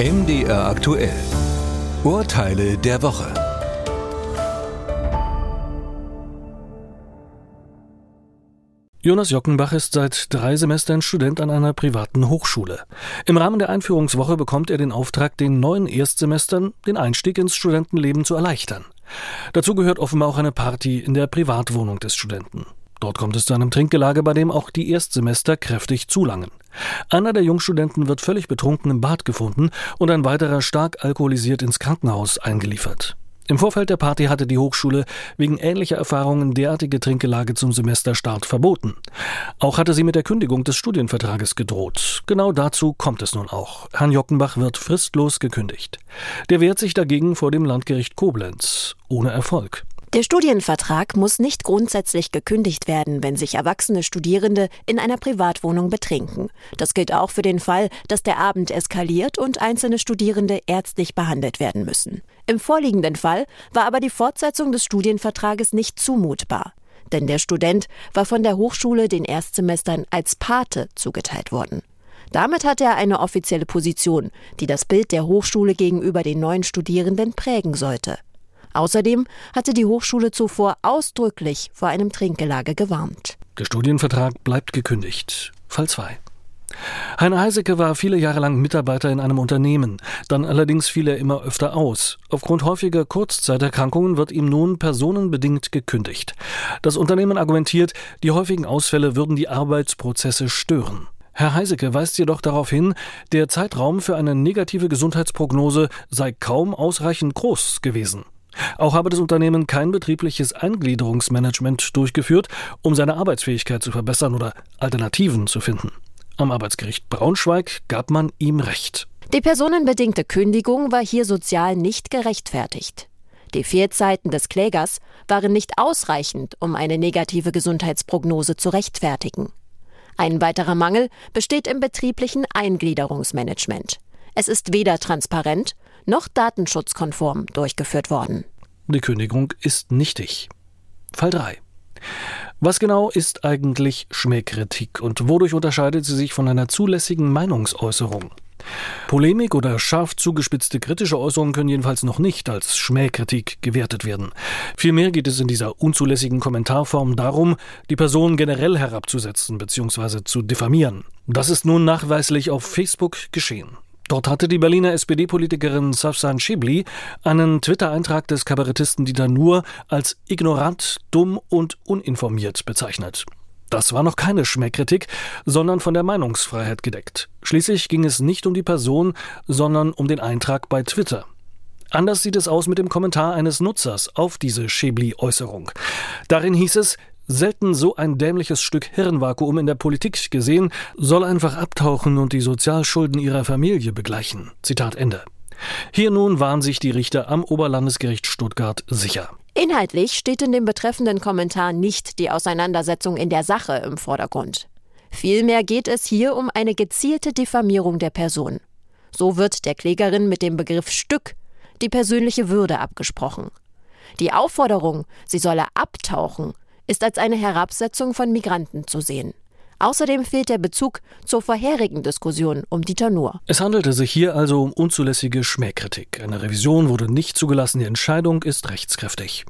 MDR aktuell. Urteile der Woche. Jonas Jockenbach ist seit drei Semestern Student an einer privaten Hochschule. Im Rahmen der Einführungswoche bekommt er den Auftrag, den neuen Erstsemestern den Einstieg ins Studentenleben zu erleichtern. Dazu gehört offenbar auch eine Party in der Privatwohnung des Studenten. Dort kommt es zu einem Trinkgelage, bei dem auch die Erstsemester kräftig zulangen. Einer der Jungstudenten wird völlig betrunken im Bad gefunden und ein weiterer stark alkoholisiert ins Krankenhaus eingeliefert. Im Vorfeld der Party hatte die Hochschule wegen ähnlicher Erfahrungen derartige Trinkgelage zum Semesterstart verboten. Auch hatte sie mit der Kündigung des Studienvertrages gedroht. Genau dazu kommt es nun auch. Herrn Jockenbach wird fristlos gekündigt. Der wehrt sich dagegen vor dem Landgericht Koblenz. Ohne Erfolg. Der Studienvertrag muss nicht grundsätzlich gekündigt werden, wenn sich erwachsene Studierende in einer Privatwohnung betrinken. Das gilt auch für den Fall, dass der Abend eskaliert und einzelne Studierende ärztlich behandelt werden müssen. Im vorliegenden Fall war aber die Fortsetzung des Studienvertrages nicht zumutbar. Denn der Student war von der Hochschule den Erstsemestern als Pate zugeteilt worden. Damit hatte er eine offizielle Position, die das Bild der Hochschule gegenüber den neuen Studierenden prägen sollte. Außerdem hatte die Hochschule zuvor ausdrücklich vor einem Trinkgelage gewarnt. Der Studienvertrag bleibt gekündigt. Fall 2. Heiner Heisecke war viele Jahre lang Mitarbeiter in einem Unternehmen. Dann allerdings fiel er immer öfter aus. Aufgrund häufiger Kurzzeiterkrankungen wird ihm nun personenbedingt gekündigt. Das Unternehmen argumentiert, die häufigen Ausfälle würden die Arbeitsprozesse stören. Herr Heisecke weist jedoch darauf hin, der Zeitraum für eine negative Gesundheitsprognose sei kaum ausreichend groß gewesen. Auch habe das Unternehmen kein betriebliches Eingliederungsmanagement durchgeführt, um seine Arbeitsfähigkeit zu verbessern oder Alternativen zu finden. Am Arbeitsgericht Braunschweig gab man ihm Recht. Die personenbedingte Kündigung war hier sozial nicht gerechtfertigt. Die Fehlzeiten des Klägers waren nicht ausreichend, um eine negative Gesundheitsprognose zu rechtfertigen. Ein weiterer Mangel besteht im betrieblichen Eingliederungsmanagement. Es ist weder transparent noch datenschutzkonform durchgeführt worden. Die Kündigung ist nichtig. Fall 3. Was genau ist eigentlich Schmähkritik und wodurch unterscheidet sie sich von einer zulässigen Meinungsäußerung? Polemik oder scharf zugespitzte kritische Äußerungen können jedenfalls noch nicht als Schmähkritik gewertet werden. Vielmehr geht es in dieser unzulässigen Kommentarform darum, die Person generell herabzusetzen bzw. zu diffamieren. Das ist nun nachweislich auf Facebook geschehen. Dort hatte die Berliner SPD-Politikerin Safsan Schibli einen Twitter-Eintrag des Kabarettisten Dieter Nuhr als ignorant, dumm und uninformiert bezeichnet. Das war noch keine Schmähkritik, sondern von der Meinungsfreiheit gedeckt. Schließlich ging es nicht um die Person, sondern um den Eintrag bei Twitter. Anders sieht es aus mit dem Kommentar eines Nutzers auf diese Schäbli-Äußerung. Darin hieß es, selten so ein dämliches Stück Hirnvakuum in der Politik gesehen, soll einfach abtauchen und die Sozialschulden ihrer Familie begleichen. Zitat Ende. Hier nun waren sich die Richter am Oberlandesgericht Stuttgart sicher. Inhaltlich steht in dem betreffenden Kommentar nicht die Auseinandersetzung in der Sache im Vordergrund. Vielmehr geht es hier um eine gezielte Diffamierung der Person. So wird der Klägerin mit dem Begriff Stück die persönliche Würde abgesprochen. Die Aufforderung, sie solle abtauchen, ist als eine Herabsetzung von Migranten zu sehen. Außerdem fehlt der Bezug zur vorherigen Diskussion um Dieter Nuhr. Es handelte sich hier also um unzulässige Schmähkritik. Eine Revision wurde nicht zugelassen, die Entscheidung ist rechtskräftig.